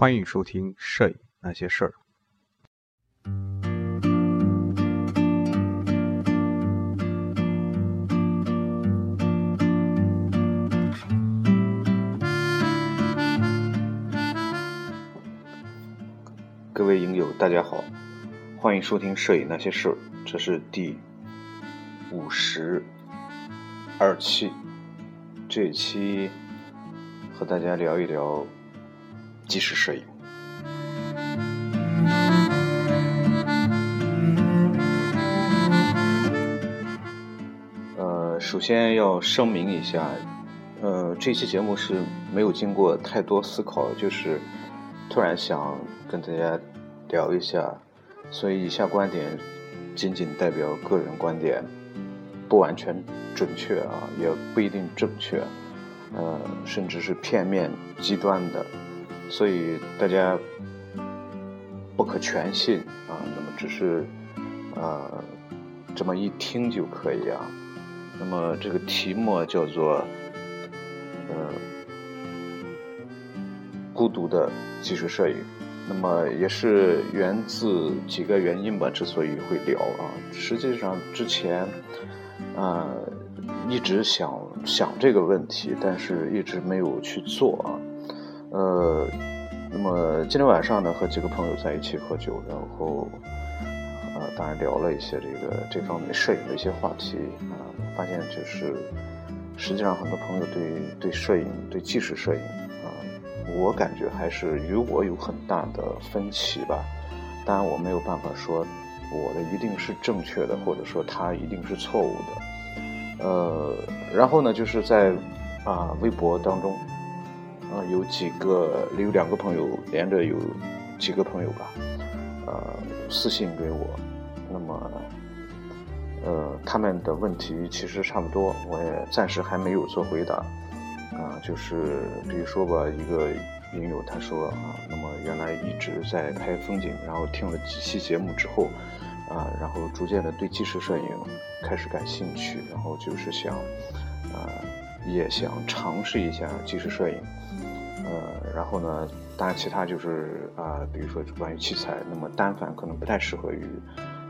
欢迎收听《摄影那些事儿》。各位影友，大家好，欢迎收听《摄影那些事儿》，这是第五十二期。这一期和大家聊一聊纪实摄影。呃，首先要声明一下，呃，这期节目是没有经过太多思考，就是突然想跟大家聊一下，所以以下观点仅仅代表个人观点，不完全准确啊，也不一定正确，呃，甚至是片面极端的，所以大家不可全信啊，那么只是呃这么一听就可以啊。那么这个题目叫做呃孤独的技术摄影。那么也是源自几个原因吧，之所以会聊啊，实际上之前，呃，一直想想这个问题，但是一直没有去做啊，呃，那么今天晚上呢，和几个朋友在一起喝酒，然后，呃，当然聊了一些这个这方面摄影的一些话题啊，发现就是实际上很多朋友对对摄影对纪实摄影啊。我感觉还是与我有很大的分歧吧，当然我没有办法说我的一定是正确的，或者说他一定是错误的。呃，然后呢，就是在啊微博当中，啊有几个有两个朋友连着有几个朋友吧，呃私信给我，那么呃他们的问题其实差不多，我也暂时还没有做回答。啊，就是比如说吧，一个影友他说啊，那么原来一直在拍风景，然后听了几期节目之后，啊，然后逐渐的对纪实摄影开始感兴趣，然后就是想，啊，也想尝试一下纪实摄影，然后呢，当然其他就是啊，比如说关于器材，那么单反可能不太适合于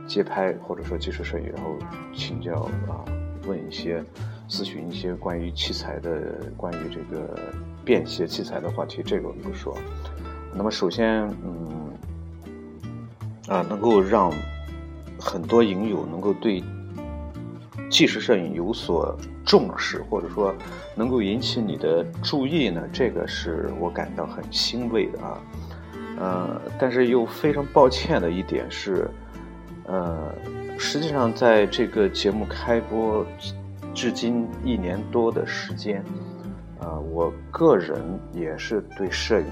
街拍或者说纪实摄影，然后请教啊，问一些。咨询一些关于器材的、关于这个便携器材的话题，这个我们不说。那么首先，嗯，啊，能够让很多影友能够对纪实摄影有所重视，或者说能够引起你的注意呢，这个是我感到很欣慰的啊。呃，但是又非常抱歉的一点是，呃，实际上在这个节目开播。至今一年多的时间，呃，我个人也是对摄影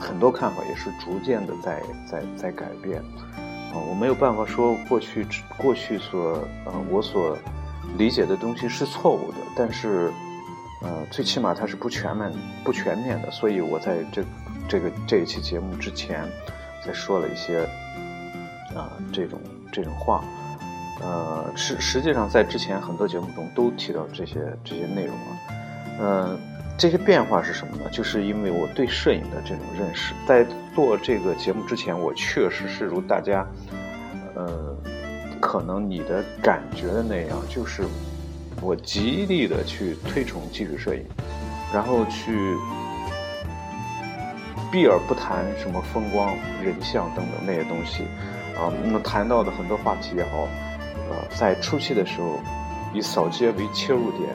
很多看法，也是逐渐的在在在改变。我没有办法说过去过去所呃我所理解的东西是错误的，但是呃最起码它是不全面不全面的。所以我在这这个这一期节目之前，才说了一些啊这种这种话。呃，实实际上在之前很多节目中都提到这些这些内容了。呃，这些变化是什么呢？就是因为我对摄影的这种认识，在做这个节目之前，我确实是如大家，呃，可能你的感觉的那样，就是我极力的去推崇纪实摄影，然后去避而不谈什么风光、人像等等那些东西。啊，那么谈到的很多话题也好。呃，在初期的时候，以扫街为切入点，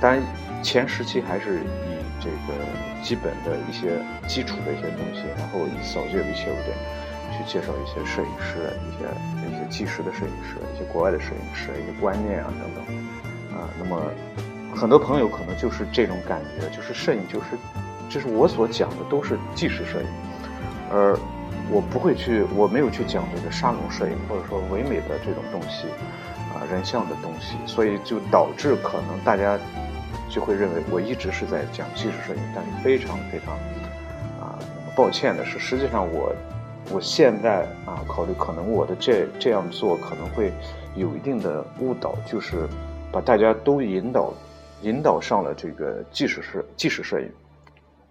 当然前时期还是以这个基本的一些基础的一些东西，然后以扫街为切入点，去介绍一些摄影师、一些一些纪实的摄影师、一些国外的摄影师、一些观念啊等等。啊，那么很多朋友可能就是这种感觉，就是摄影就是，就是我所讲的都是纪实摄影，而。我不会去，我没有去讲这个沙龙摄影，或者说唯美的这种东西，啊，人像的东西，所以就导致可能大家就会认为我一直是在讲纪实摄影，但是非常非常啊，抱歉的是，实际上我我现在啊考虑，可能我的这这样做可能会有一定的误导，就是把大家都引导引导上了这个纪实摄纪实摄影，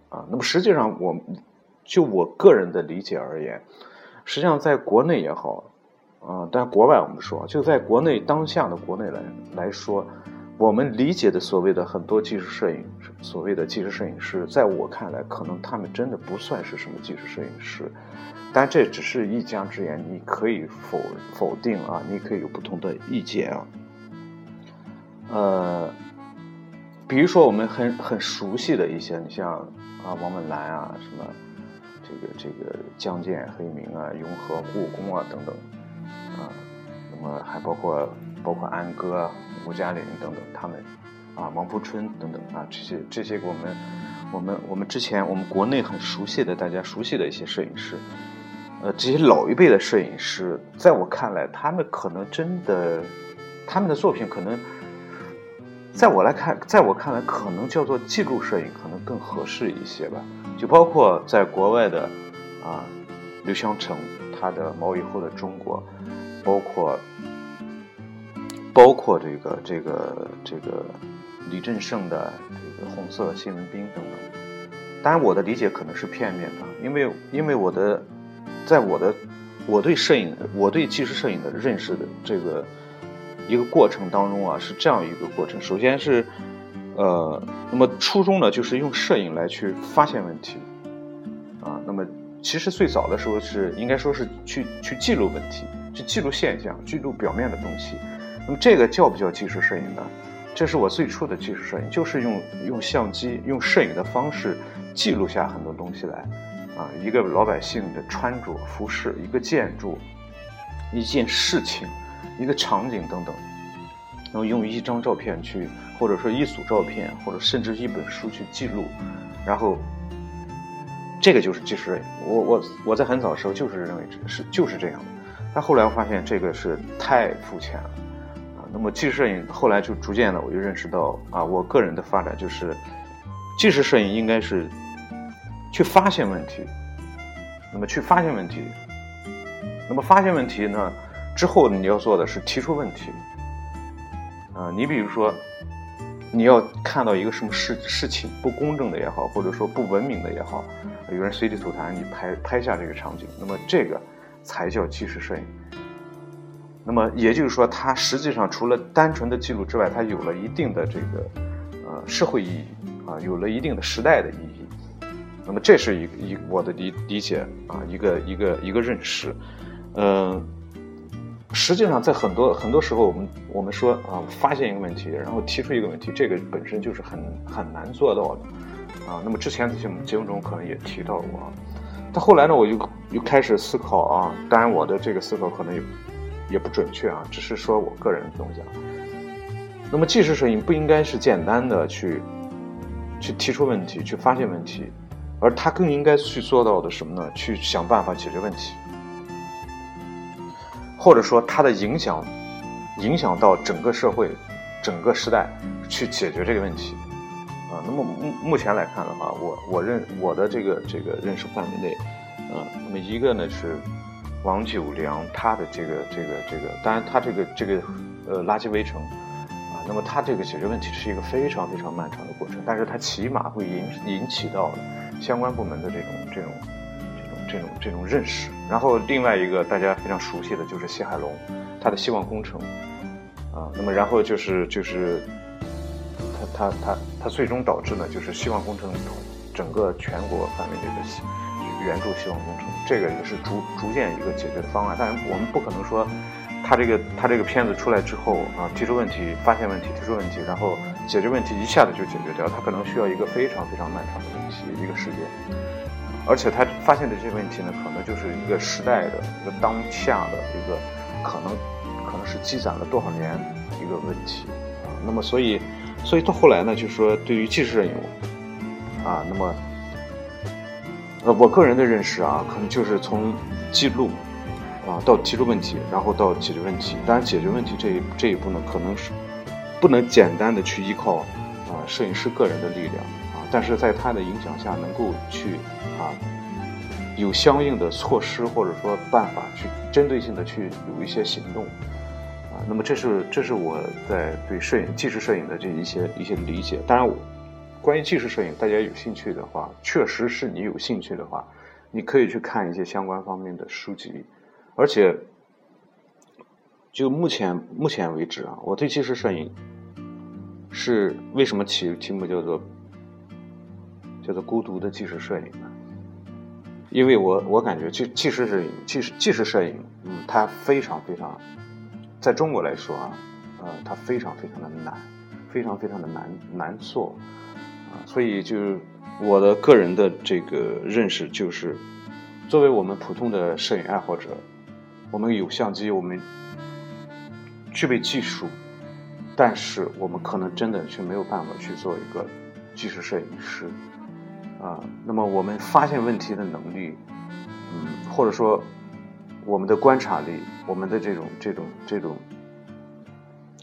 啊，那么实际上我。就我个人的理解而言，实际上在国内也好，啊，但国外我们说，就在国内当下的国内来来说，我们理解的所谓的很多纪实摄影，所谓的纪实摄影师，在我看来，可能他们真的不算是什么纪实摄影师，但这只是一家之言，你可以否否定啊，你可以有不同的意见啊，呃。比如说我们很很熟悉的一些，你像啊王文澜啊，什么这个这个江建、黑明啊、雍和、故宫啊等等啊，那么还包括包括安哥、吴嘉玲等等他们啊，王富春等等啊，这些这些我们我们我们之前我们国内很熟悉的大家熟悉的一些摄影师，呃，这些老一辈的摄影师，在我看来，他们可能真的他们的作品可能。在我来看，在我看来，可能叫做记录摄影可能更合适一些吧。就包括在国外的啊，刘湘成他的《毛以后的中国》，包括包括这个这个这个李振胜的这个《红色新闻兵》等等。当然，我的理解可能是片面的，因为因为我的在我的我对摄影我对纪实摄影的认识的这个。一个过程当中啊，是这样一个过程。首先是，呃，那么初衷呢，就是用摄影来去发现问题，啊，那么其实最早的时候是应该说是去去记录问题，去记录现象，记录表面的东西。那么这个叫不叫纪实摄影呢？这是我最初的纪实摄影，就是用用相机、用摄影的方式记录下很多东西来，啊，一个老百姓的穿着、服饰，一个建筑，一件事情。一个场景等等，然后用一张照片去，或者说一组照片，或者甚至一本书去记录，然后这个就是纪实摄影。我我我在很早的时候就是认为是就是这样的，但后来我发现这个是太肤浅了。那么纪实摄影后来就逐渐的我就认识到啊，我个人的发展就是纪实摄影应该是去发现问题，那么去发现问题，那么发现问题呢？之后你要做的是提出问题，啊，你比如说，你要看到一个什么事事情不公正的也好，或者说不文明的也好，有人随地吐痰，你拍拍下这个场景，那么这个才叫纪实摄影。那么也就是说，它实际上除了单纯的记录之外，它有了一定的这个呃社会意义啊，有了一定的时代的意义。那么这是一一我的理理解啊，一个一个一个认识，嗯。实际上，在很多很多时候，我们我们说啊，发现一个问题，然后提出一个问题，这个本身就是很很难做到的，啊。那么之前节目节目中可能也提到过，但后来呢，我就又开始思考啊。当然，我的这个思考可能也也不准确啊，只是说我个人东西啊。那么，纪实摄影不应该是简单的去去提出问题、去发现问题，而它更应该去做到的什么呢？去想办法解决问题。或者说它的影响，影响到整个社会、整个时代去解决这个问题，啊，那么目目前来看的话，我我认我的这个这个认识范围内，啊，那么一个呢是王九良他的这个这个这个，当然他这个这个呃垃圾围城，啊，那么他这个解决问题是一个非常非常漫长的过程，但是他起码会引引起到相关部门的这种这种。这种这种认识，然后另外一个大家非常熟悉的就是谢海龙，他的希望工程，啊，那么然后就是就是他他他他最终导致呢，就是希望工程整个全国范围内的援助希望工程，这个也是逐逐渐一个解决的方案。但是我们不可能说他这个他这个片子出来之后啊，提出问题、发现问题、提出问题，然后解决问题一下子就解决掉，他可能需要一个非常非常漫长的问题一个时间。而且他发现的这些问题呢，可能就是一个时代的一个当下的一个可能，可能是积攒了多少年一个问题啊。那么，所以，所以到后来呢，就是说对于纪实摄影啊，那么呃，我个人的认识啊，可能就是从记录啊到提出问题，然后到解决问题。当然，解决问题这一这一步呢，可能是不能简单的去依靠啊摄影师个人的力量啊。但是在他的影响下，能够去啊有相应的措施或者说办法去针对性的去有一些行动啊。那么这是这是我在对摄影纪实摄影的这一些一些理解。当然我，关于纪实摄影，大家有兴趣的话，确实是你有兴趣的话，你可以去看一些相关方面的书籍，而且就目前目前为止啊，我对纪实摄影是为什么起题目叫做叫做孤独的纪实摄影呢？因为我我感觉纪纪实摄影纪实纪实摄影，嗯，它非常非常，在中国来说啊，呃，它非常非常的难，非常非常的难难做。所以，就是我的个人的这个认识，就是作为我们普通的摄影爱好者，我们有相机，我们具备技术，但是我们可能真的却没有办法去做一个纪实摄影师啊。那么，我们发现问题的能力，嗯，或者说我们的观察力，我们的这种这种这种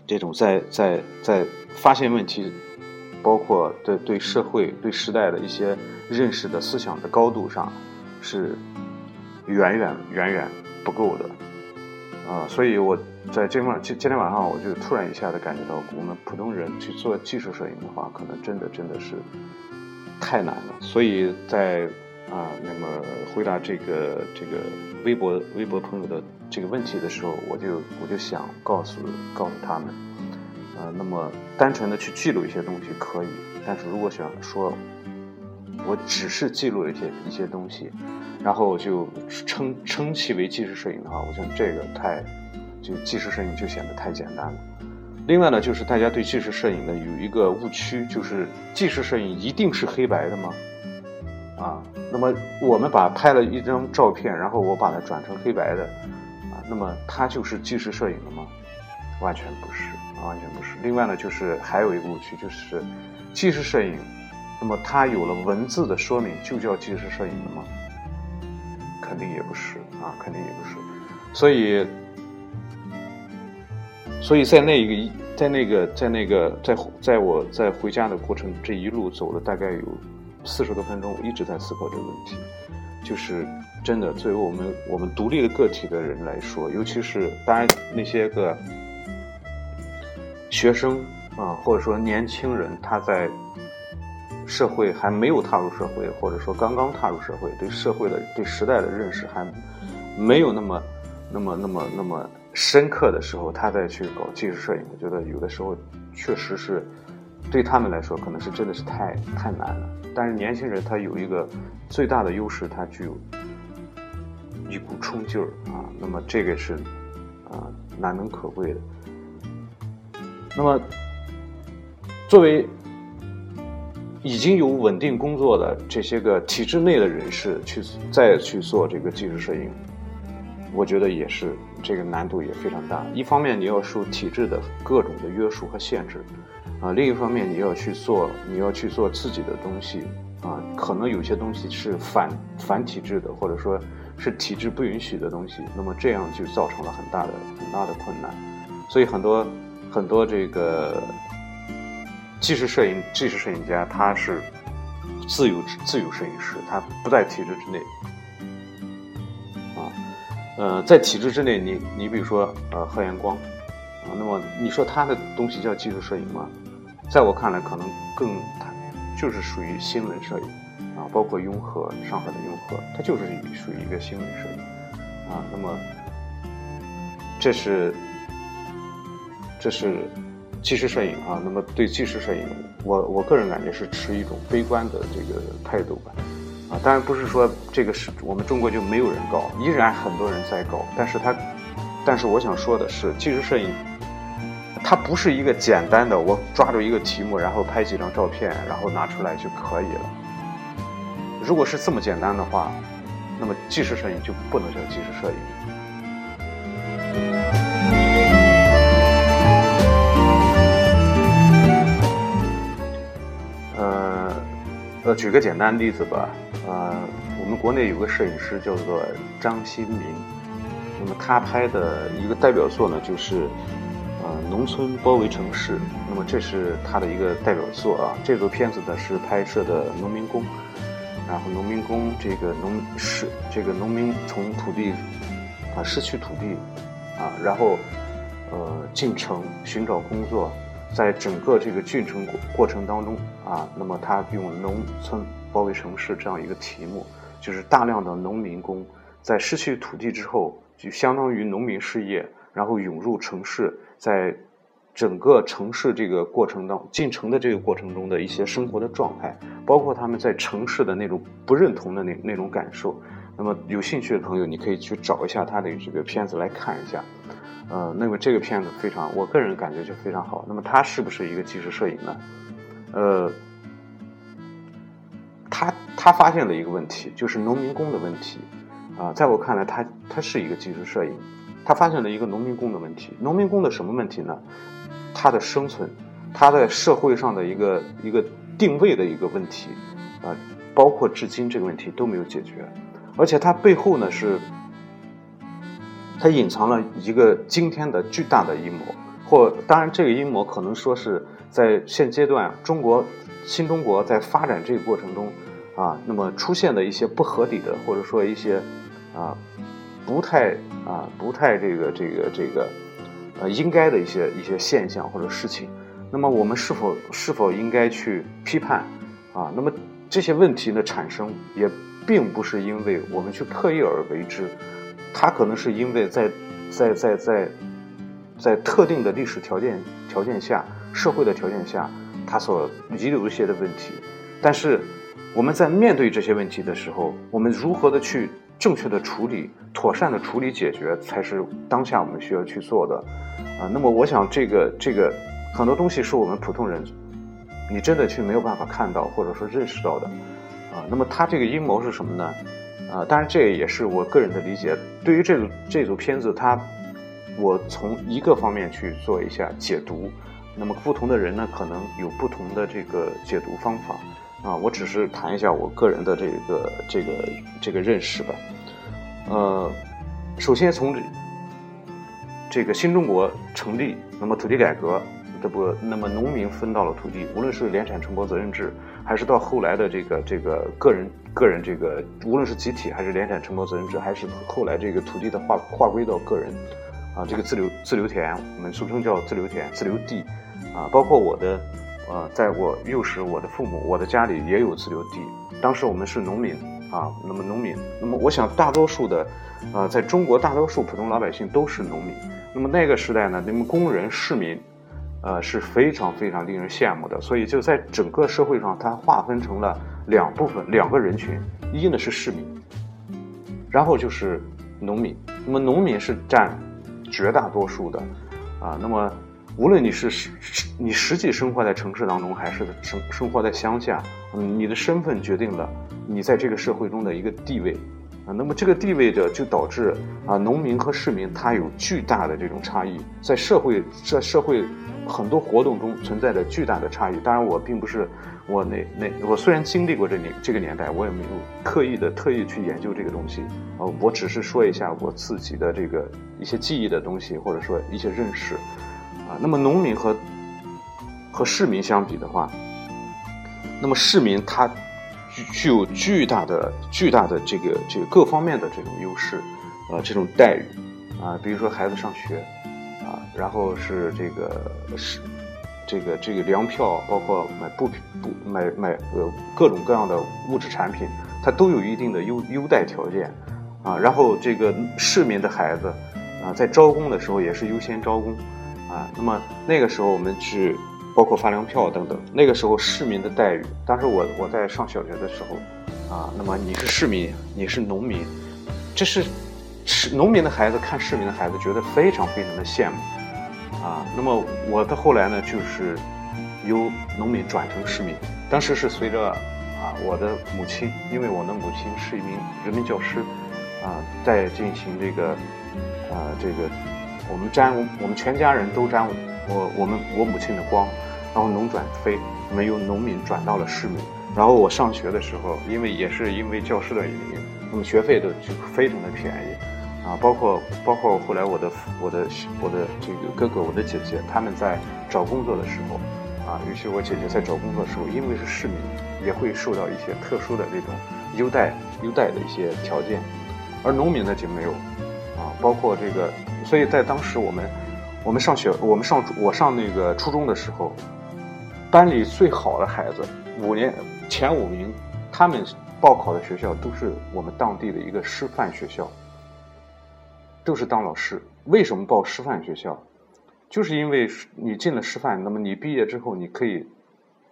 这种在在在发现问题。包括对对社会、对时代的一些认识的思想的高度上，是远远远远不够的，啊，所以我在今晚今今天晚上，我就突然一下子感觉到，我们普通人去做技术摄影的话，可能真的真的是太难了。所以在啊，那么回答这个这个微博微博朋友的这个问题的时候，我就我就想告诉告诉他们。呃，那么单纯的去记录一些东西可以，但是如果想说，我只是记录了一些一些东西，然后就称称其为纪实摄影的话，我想这个太，就纪实摄影就显得太简单了。另外呢，就是大家对纪实摄影呢有一个误区，就是纪实摄影一定是黑白的吗？啊，那么我们把拍了一张照片，然后我把它转成黑白的，啊，那么它就是纪实摄影了吗？完全不是。完全不是。另外呢，就是还有一个误区，就是纪实摄影，那么它有了文字的说明，就叫纪实摄影了吗？肯定也不是啊，肯定也不是。所以，所以在那一个，在那个，在那个，在在我在回家的过程，这一路走了大概有四十多分钟，我一直在思考这个问题。就是真的，作为我们我们独立的个体的人来说，尤其是当然那些个。学生啊，或者说年轻人，他在社会还没有踏入社会，或者说刚刚踏入社会，对社会的、对时代的认识还没有那么、那么、那么、那么深刻的时候，他再去搞纪实摄影，我觉得有的时候确实是对他们来说，可能是真的是太太难了。但是年轻人他有一个最大的优势，他具有一股冲劲儿啊，那么这个是啊难能可贵的。那么，作为已经有稳定工作的这些个体制内的人士去再去做这个纪实摄影，我觉得也是这个难度也非常大。一方面你要受体制的各种的约束和限制，啊，另一方面你要去做你要去做自己的东西，啊，可能有些东西是反反体制的，或者说是体制不允许的东西，那么这样就造成了很大的很大的困难，所以很多。很多这个纪实摄影、纪实摄影家，他是自由自由摄影师，他不在体制之内。啊，呃，在体制之内，你你比如说呃贺延光，啊，那么你说他的东西叫纪实摄影吗？在我看来，可能更他就是属于新闻摄影啊，包括雍和上海的雍和，它就是属于一个新闻摄影啊。那么这是。这是纪实摄影啊，那么对纪实摄影，我我个人感觉是持一种悲观的这个态度吧，啊，当然不是说这个是我们中国就没有人搞，依然很多人在搞，但是他，但是我想说的是，纪实摄影，它不是一个简单的我抓住一个题目，然后拍几张照片，然后拿出来就可以了。如果是这么简单的话，那么纪实摄影就不能叫纪实摄影。举个简单例子吧，呃，我们国内有个摄影师叫做张新民，那么他拍的一个代表作呢，就是呃农村包围城市，那么这是他的一个代表作啊。这组片子呢是拍摄的农民工，然后农民工这个农是这个农民从土地啊失去土地啊，然后呃进城寻找工作。在整个这个进程过过程当中啊，那么他用农村包围城市这样一个题目就是大量的农民工在失去土地之后，就相当于农民失业，然后涌入城市，在整个城市这个过程当进城的这个过程中的一些生活的状态，包括他们在城市的那种不认同的那那种感受。那么有兴趣的朋友，你可以去找一下他的这个片子来看一下。呃，那么这个片子非常，我个人感觉就非常好。那么它是不是一个纪实摄影呢？呃，他他发现了一个问题，就是农民工的问题。啊，在我看来，他他是一个纪实摄影。他发现了一个农民工的问题。农民工的什么问题呢？他的生存，他在社会上的一个一个定位的一个问题，啊，包括至今这个问题都没有解决。而且它背后呢是，它隐藏了一个惊天的巨大的阴谋，或当然这个阴谋可能说是在现阶段中国新中国在发展这个过程中，啊，那么出现的一些不合理的或者说一些啊不太啊不太这个这个这个呃应该的一些一些现象或者事情，那么我们是否是否应该去批判啊？那么这些问题的产生也。并不是因为我们去刻意而为之，它可能是因为在在在在在特定的历史条件条件下、社会的条件下，它所遗留一些的问题。但是我们在面对这些问题的时候，我们如何的去正确的处理、妥善的处理解决，才是当下我们需要去做的。啊，那么我想这个这个很多东西是我们普通人，你真的去没有办法看到或者说认识到的。啊，那么他这个阴谋是什么呢？啊，当然这也是我个人的理解。对于这组这组片子，它我从一个方面去做一下解读。那么不同的人呢，可能有不同的这个解读方法。啊，我只是谈一下我个人的这个这个这个认识吧。呃，首先从这个新中国成立，那么土地改革，这不，那么农民分到了土地，无论是联产承包责任制。还是到后来的这个这个个人个人这个，无论是集体还是联产承包责任制，还是后来这个土地的划划归到个人，啊，这个自留自留田，我们俗称叫自留田、自留地，啊，包括我的，呃，在我幼时，我的父母，我的家里也有自留地。当时我们是农民，啊，那么农民，那么我想大多数的，呃，在中国大多数普通老百姓都是农民。那么那个时代呢，那么工人市民。呃，是非常非常令人羡慕的，所以就在整个社会上，它划分成了两部分，两个人群，一呢是市民，然后就是农民。那么农民是占绝大多数的，啊，那么无论你是实你实际生活在城市当中，还是生生活在乡下，嗯，你的身份决定了你在这个社会中的一个地位。啊那么这个地位的就导致啊，农民和市民他有巨大的这种差异，在社会在社会很多活动中存在着巨大的差异。当然，我并不是我那那我虽然经历过这年这个年代，我也没有刻意的特意去研究这个东西啊，我只是说一下我自己的这个一些记忆的东西，或者说一些认识啊。那么农民和和市民相比的话，那么市民他。具具有巨大的、巨大的这个、这个各方面的这种优势，呃，这种待遇，啊，比如说孩子上学，啊，然后是这个是这个这个粮票，包括买布布买买呃各种各样的物质产品，它都有一定的优优待条件，啊，然后这个市民的孩子，啊，在招工的时候也是优先招工，啊，那么那个时候我们去。包括发粮票等等，那个时候市民的待遇，当时我我在上小学的时候，啊，那么你是市民，你是农民，这是是农民的孩子看市民的孩子，觉得非常非常的羡慕，啊，那么我的后来呢，就是由农民转成市民，当时是随着啊我的母亲，因为我的母亲是一名人民教师，啊，在进行这个啊这个我们沾我们全家人都沾我我们我母亲的光。然后农转非，我们由农民转到了市民。然后我上学的时候，因为也是因为教师的原因，那么学费都就非常的便宜，啊，包括包括后来我的我的我的这个哥哥、我的姐姐，他们在找工作的时候，啊，尤其我姐姐在找工作的时候，因为是市民，也会受到一些特殊的这种优待优待的一些条件，而农民呢就没有，啊，包括这个，所以在当时我们我们上学，我们上我上那个初中的时候。班里最好的孩子，五年前五名，他们报考的学校都是我们当地的一个师范学校，就是当老师。为什么报师范学校？就是因为你进了师范，那么你毕业之后，你可以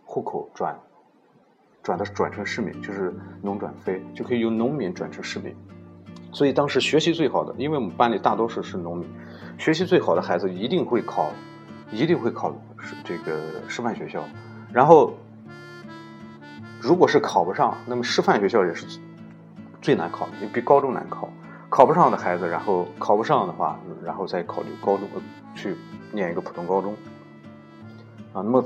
户口转转的转成市民，就是农转非，就可以由农民转成市民。所以当时学习最好的，因为我们班里大多数是农民，学习最好的孩子一定会考，一定会考这个师范学校。然后，如果是考不上，那么师范学校也是最难考的，比高中难考。考不上的孩子，然后考不上的话，然后再考虑高中去念一个普通高中，啊，那么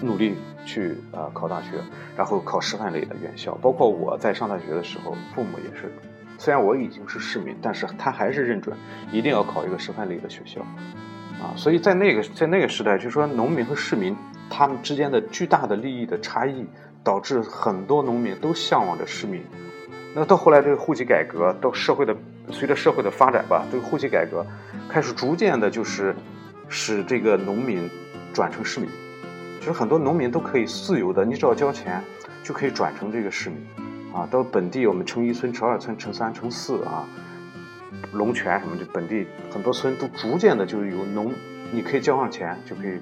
努力去啊考大学，然后考师范类的院校。包括我在上大学的时候，父母也是，虽然我已经是市民，但是他还是认准一定要考一个师范类的学校，啊，所以在那个在那个时代，就说农民和市民他们之间的巨大的利益的差异，导致很多农民都向往着市民。那到后来，这个户籍改革，到社会的随着社会的发展吧，这个户籍改革开始逐渐的，就是使这个农民转成市民，其实很多农民都可以自由的，你只要交钱就可以转成这个市民，啊，到本地我们城一村、城二村、城三、城四啊，龙泉什么的，本地很多村都逐渐的就是由农，你可以交上钱就可以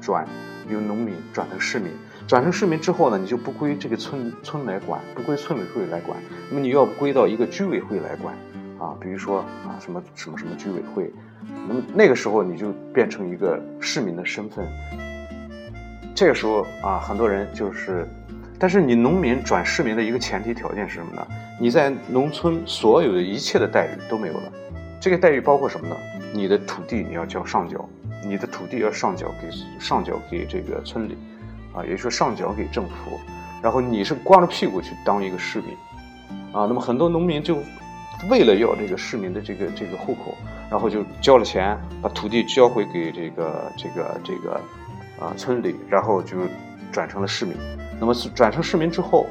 转由农民转成市民。转成市民之后呢，你就不归这个村村来管，不归村委会来管，那么你要归到一个居委会来管，啊，比如说啊什么什么什么居委会，那么那个时候你就变成一个市民的身份。这个时候啊，很多人就是，但是你农民转市民的一个前提条件是什么呢？你在农村所有的一切的待遇都没有了，这个待遇包括什么呢？你的土地你要交上缴，你的土地要上缴给上缴给这个村里。啊，也就是说上缴给政府，然后你是光着屁股去当一个市民，啊，那么很多农民就为了要这个市民的这个这个户口，然后就交了钱，把土地交回给这个这个这个啊村里，然后就转成了市民。那么转成市民之后，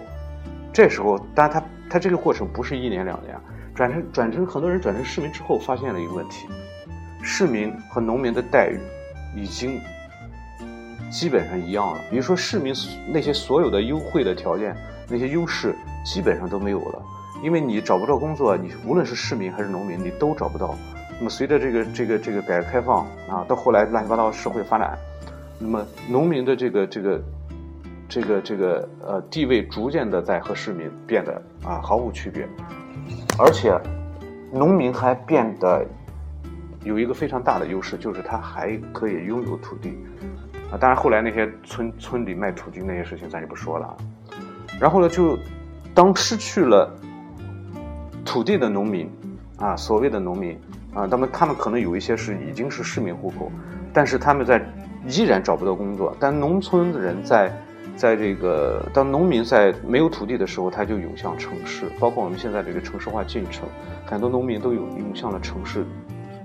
这时候，但他他这个过程不是一年两年，转成转成很多人转成市民之后，发现了一个问题：市民和农民的待遇已经。基本上一样了，比如说市民那些所有的优惠的条件，那些优势基本上都没有了，因为你找不到工作，你无论是市民还是农民，你都找不到。那么随着这个这个这个改革开放啊，到后来乱七八糟社会发展，那么农民的这个这个这个这个呃地位逐渐的在和市民变得啊毫无区别，而且农民还变得有一个非常大的优势，就是他还可以拥有土地。当然后来那些村村里卖土地那些事情咱就不说了啊。然后呢，就当失去了土地的农民啊，所谓的农民啊，他们他们可能有一些是已经是市民户口，但是他们在依然找不到工作。但农村的人在在这个当农民在没有土地的时候，他就涌向城市，包括我们现在这个城市化进程，很多农民都有涌向了城市，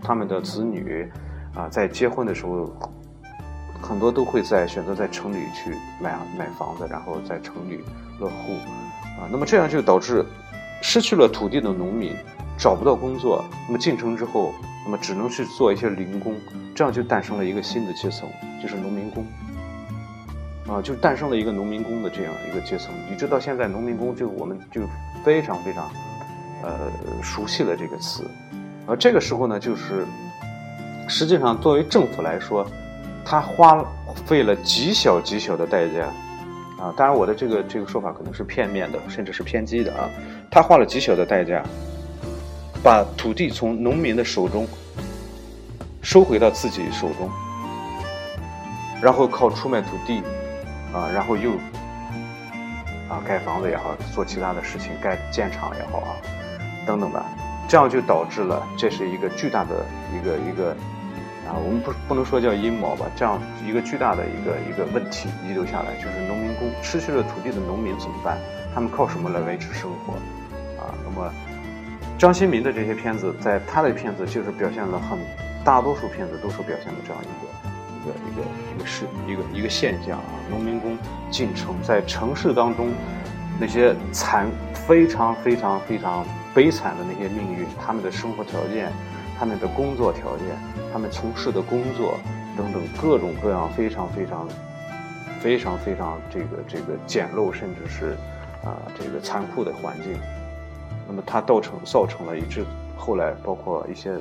他们的子女啊，在结婚的时候。很多都会在选择在城里去买买房子，然后在城里落户，啊，那么这样就导致失去了土地的农民找不到工作，那么进城之后，那么只能去做一些零工，这样就诞生了一个新的阶层，就是农民工，啊，就诞生了一个农民工的这样一个阶层。一直到现在，农民工就我们就非常非常呃熟悉了这个词，而这个时候呢，就是实际上作为政府来说。他花费了极小极小的代价，啊，当然我的这个这个说法可能是片面的，甚至是偏激的啊。他花了极小的代价，把土地从农民的手中收回到自己手中，然后靠出卖土地，啊，然后又啊盖房子也好，做其他的事情，盖建厂也好啊，等等的，这样就导致了这是一个巨大的一个一个。啊，我们不不能说叫阴谋吧，这样一个巨大的一个一个问题遗留下来，就是农民工失去了土地的农民怎么办？他们靠什么来维持生活？啊，那么张新民的这些片子，在他的片子就是表现了很大多数片子都是表现了这样一个一个一个一个事一个一个现象啊，农民工进城，在城市当中那些惨非常非常非常悲惨的那些命运，他们的生活条件。他们的工作条件，他们从事的工作等等各种各样非常非常非常非常这个这个简陋，甚至是啊这个残酷的环境，那么它造成造成了一致后来包括一些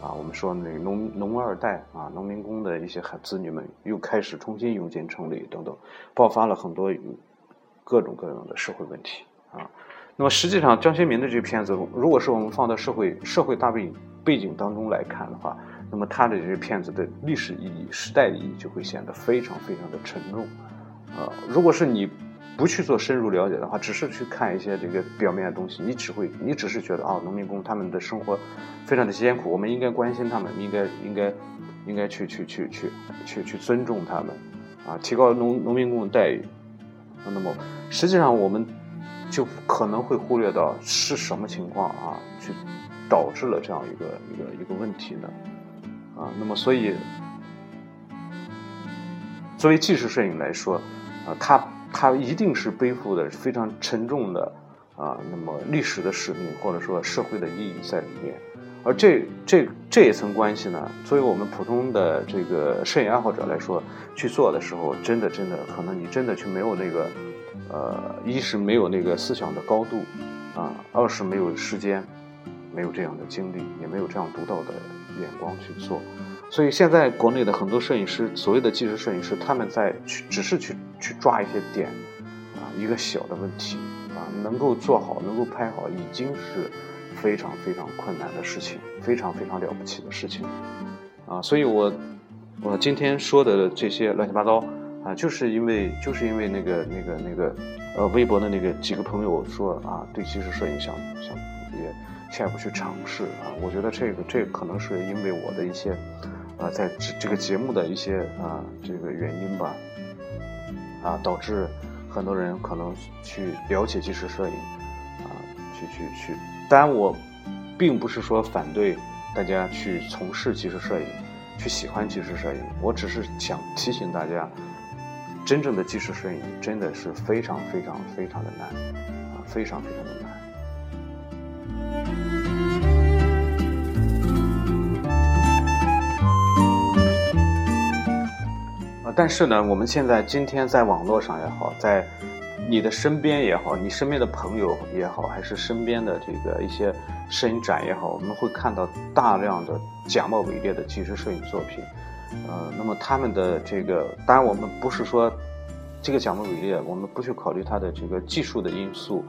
啊我们说那农农二代啊农民工的一些孩子女们又开始重新涌进城里等等，爆发了很多各种各样的社会问题啊。那么实际上，张新民的这个片子，如果是我们放到社会社会大背景背景当中来看的话，那么他的这个片子的历史意义、时代意义就会显得非常非常的沉重。啊，如果是你不去做深入了解的话，只是去看一些这个表面的东西，你只会你只是觉得啊，农民工他们的生活非常的艰苦，我们应该关心他们，应该应该应该去去去去去去尊重他们，啊，提高农农民工的待遇。那么实际上我们。就可能会忽略到是什么情况啊，去导致了这样一个一个一个问题呢？啊，那么所以作为纪实摄影来说，啊，它它一定是背负的非常沉重的啊，那么历史的使命或者说社会的意义在里面。而这这这一层关系呢，作为我们普通的这个摄影爱好者来说，去做的时候，真的真的可能你真的就没有那个。呃，一是没有那个思想的高度，啊，二是没有时间，没有这样的经历，也没有这样独到的眼光去做。所以现在国内的很多摄影师，所谓的纪实摄影师，他们在去只是去去抓一些点，啊，一个小的问题，啊，能够做好，能够拍好，已经是非常非常困难的事情，非常非常了不起的事情，啊，所以我我今天说的这些乱七八糟。啊，就是因为就是因为那个那个那个，呃，微博的那个几个朋友说啊，对纪实摄影想想也下一步去尝试啊，我觉得这个这可能是因为我的一些，啊，在这这个节目的一些啊这个原因吧，啊，导致很多人可能去了解纪实摄影，啊，去去去，当然我并不是说反对大家去从事纪实摄影，去喜欢纪实摄影，我只是想提醒大家。真正的纪实摄影真的是非常非常非常的难，啊，非常非常的。啊，但是呢，我们现在今天在网络上也好，在你的身边也好，你身边的朋友也好，还是身边的这个一些摄影展也好，我们会看到大量的假冒伪劣的纪实摄影作品。呃，那么他们的这个，当然我们不是说这个假冒伪劣，我们不去考虑它的这个技术的因素，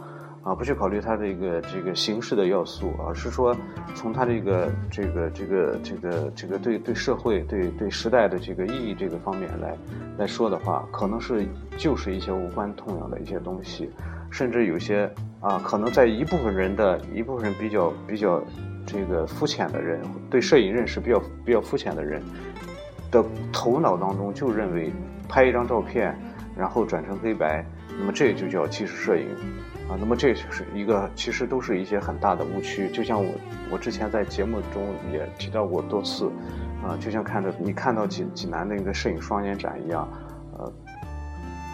啊，不去考虑它这个这个形式的要素，而是说从它这个这个这个这个这个对对社会对对时代的这个意义这个方面来来说的话，可能是就是一些无关痛痒的一些东西，甚至有些啊，可能在一部分人的一部分人比较比较这个肤浅的人，对摄影认识比较比较肤浅的人。的头脑当中就认为拍一张照片，然后转成黑白，那么这就叫纪实摄影，啊，那么这就是一个其实都是一些很大的误区。就像我我之前在节目中也提到过多次，啊，就像看着你看到济济南那个摄影双年展一样，呃，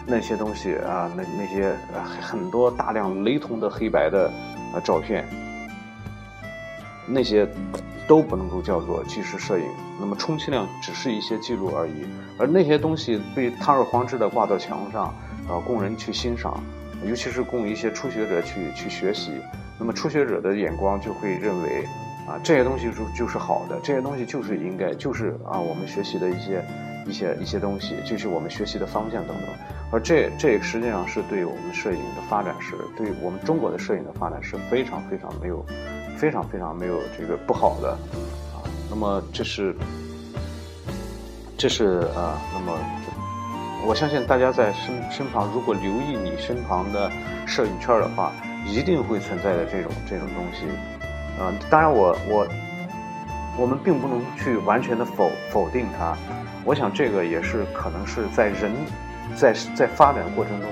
那些东西啊，那那些很多大量雷同的黑白的呃照片，那些。都不能够叫做纪实摄影，那么充其量只是一些记录而已。而那些东西被堂而皇之的挂到墙上，呃，供人去欣赏，尤其是供一些初学者去去学习。那么初学者的眼光就会认为，啊，这些东西就就是好的，这些东西就是应该，就是啊，我们学习的一些一些一些东西，就是我们学习的方向等等。而这这实际上是对我们摄影的发展，是对我们中国的摄影的发展是非常非常没有。非常非常没有这个不好的啊，那么这是，这是啊，那么我相信大家在身身旁，如果留意你身旁的摄影圈的话，一定会存在的这种这种东西，啊，当然我我我们并不能去完全的否否定它，我想这个也是可能是在人在在发展过程中。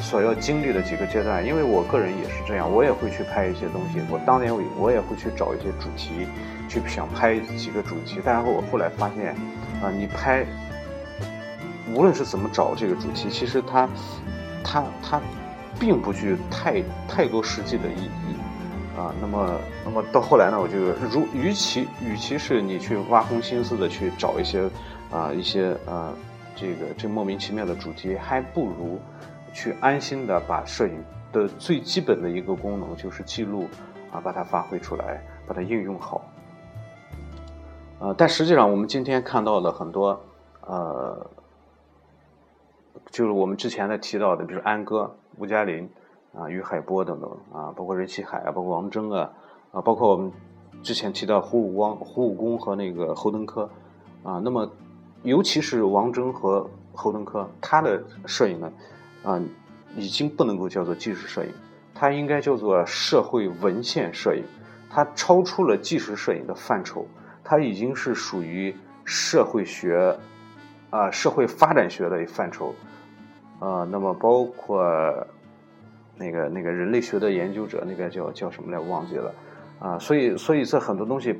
所要经历的几个阶段，因为我个人也是这样，我也会去拍一些东西。我当年我我也会去找一些主题，去想拍几个主题。但是我后来发现，啊，你拍，无论是怎么找这个主题，其实它，它它，并不具太太多实际的意义，啊，那么那么到后来呢，我就如与其与其是你去挖空心思的去找一些啊一些啊这个这莫名其妙的主题，还不如。去安心的把摄影的最基本的一个功能就是记录啊，把它发挥出来，把它应用好。呃，但实际上我们今天看到的很多呃，就是我们之前的提到的，比如安哥、吴嘉林啊、于海波等等啊，包括任其海啊，包括王铮啊，啊，包括我们之前提到胡武光、胡武功和那个侯登科啊，那么尤其是王峥和侯登科，他的摄影呢，啊，已经不能够叫做纪实摄影，它应该叫做社会文献摄影，它超出了纪实摄影的范畴。它已经是属于社会学，啊，社会发展学的范畴，啊，那么包括那个那个人类学的研究者，那个叫叫什么来忘记了，啊，所以所以这很多东西，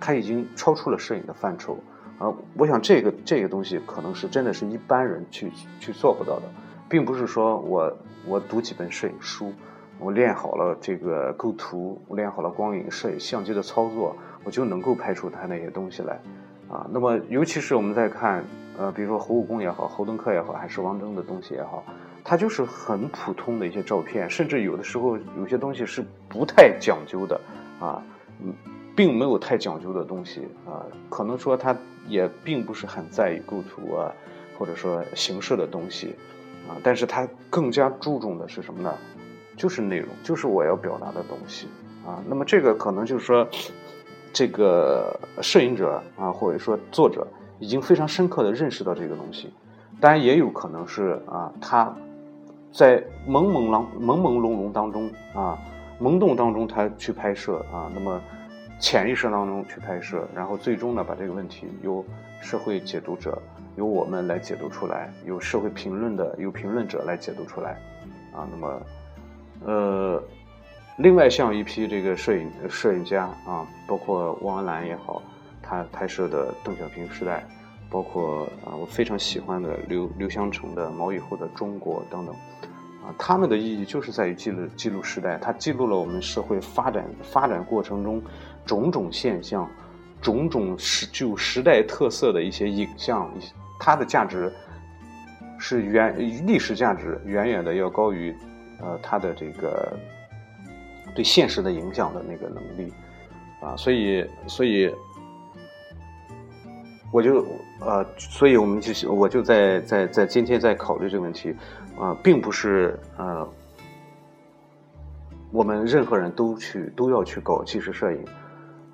它已经超出了摄影的范畴，啊，我想这个这个东西可能是真的是一般人去去做不到的，并不是说我我读几本摄影书，我练好了这个构图，我练好了光影摄影相机的操作。我就能够拍出他那些东西来，啊，那么尤其是我们在看，呃，比如说侯武功也好，侯登科也好，还是王铮的东西也好，它就是很普通的一些照片，甚至有的时候有些东西是不太讲究的，啊，嗯并没有太讲究的东西，啊，可能说他也并不是很在意构图啊，或者说形式的东西，啊，但是他更加注重的是什么呢？就是内容，就是我要表达的东西，啊，那么这个可能就是说。这个摄影者啊，或者说作者，已经非常深刻的认识到这个东西。当然，也有可能是啊，他在朦朦胧、朦朦胧胧当中啊，懵懂当中他去拍摄啊，那么潜意识当中去拍摄，然后最终呢，把这个问题由社会解读者、由我们来解读出来，由社会评论的、由评论者来解读出来啊。那么，呃。另外，像一批这个摄影摄影家啊，包括汪文澜也好，他拍摄的邓小平时代，包括啊我非常喜欢的刘刘湘成的毛以后的中国等等，啊，他们的意义就是在于记录记录时代，他记录了我们社会发展发展过程中种种现象，种种时具有时代特色的一些影像，它的价值是远历史价值远远的要高于呃它的这个。对现实的影响的那个能力，啊，所以，所以，我就，呃，所以我们就，我就在在在今天在考虑这个问题，啊，并不是呃，我们任何人都去都要去搞纪实摄影，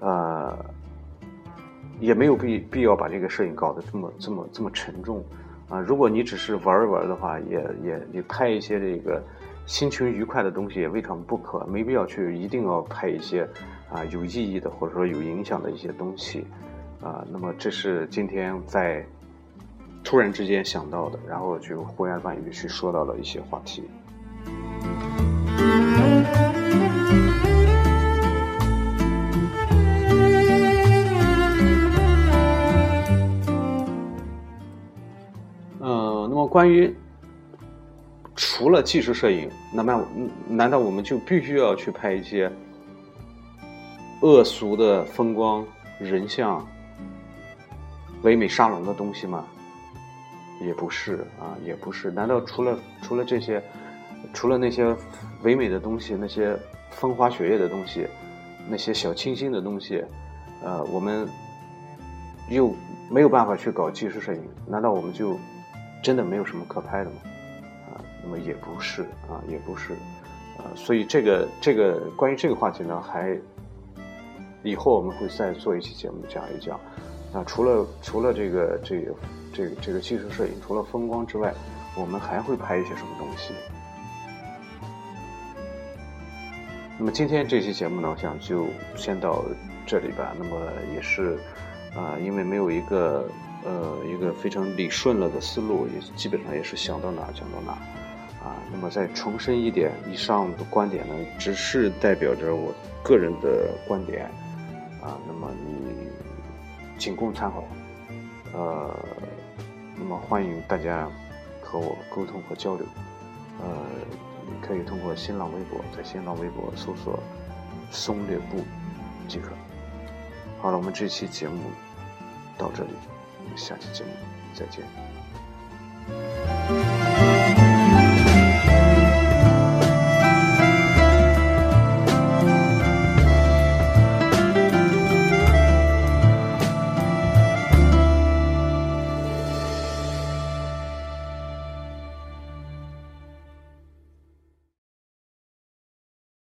呃，也没有必必要把这个摄影搞得这么这么这么沉重，啊，如果你只是玩一玩的话，也也你拍一些这个。心情愉快的东西也未尝不可，没必要去一定要拍一些啊有意义的或者说有影响的一些东西啊。那么这是今天在突然之间想到的，然后就胡言乱语去说到了一些话题。嗯，那么关于。除了纪实摄影，那么难道我们就必须要去拍一些恶俗的风光、人像、唯美沙龙的东西吗？也不是啊，也不是。难道除了除了这些，除了那些唯美的东西、那些风花雪月的东西、那些小清新的东西，呃，我们又没有办法去搞纪实摄影？难道我们就真的没有什么可拍的吗？啊那么也不是啊，也不是，呃，所以这个这个关于这个话题呢，还以后我们会再做一期节目讲一讲。啊，除了除了这个这个这个这个纪实摄影，除了风光之外，我们还会拍一些什么东西？那么今天这期节目呢，我想就先到这里吧。那么也是啊，因为没有一个呃一个非常理顺了的思路，也基本上也是想到哪讲到哪。啊，那么再重申一点，以上的观点呢，只是代表着我个人的观点，啊，那么你仅供参考，呃，那么欢迎大家和我沟通和交流，呃，你可以通过新浪微博，在新浪微博搜索“松略部”即可。好了，我们这期节目到这里，我们下期节目再见。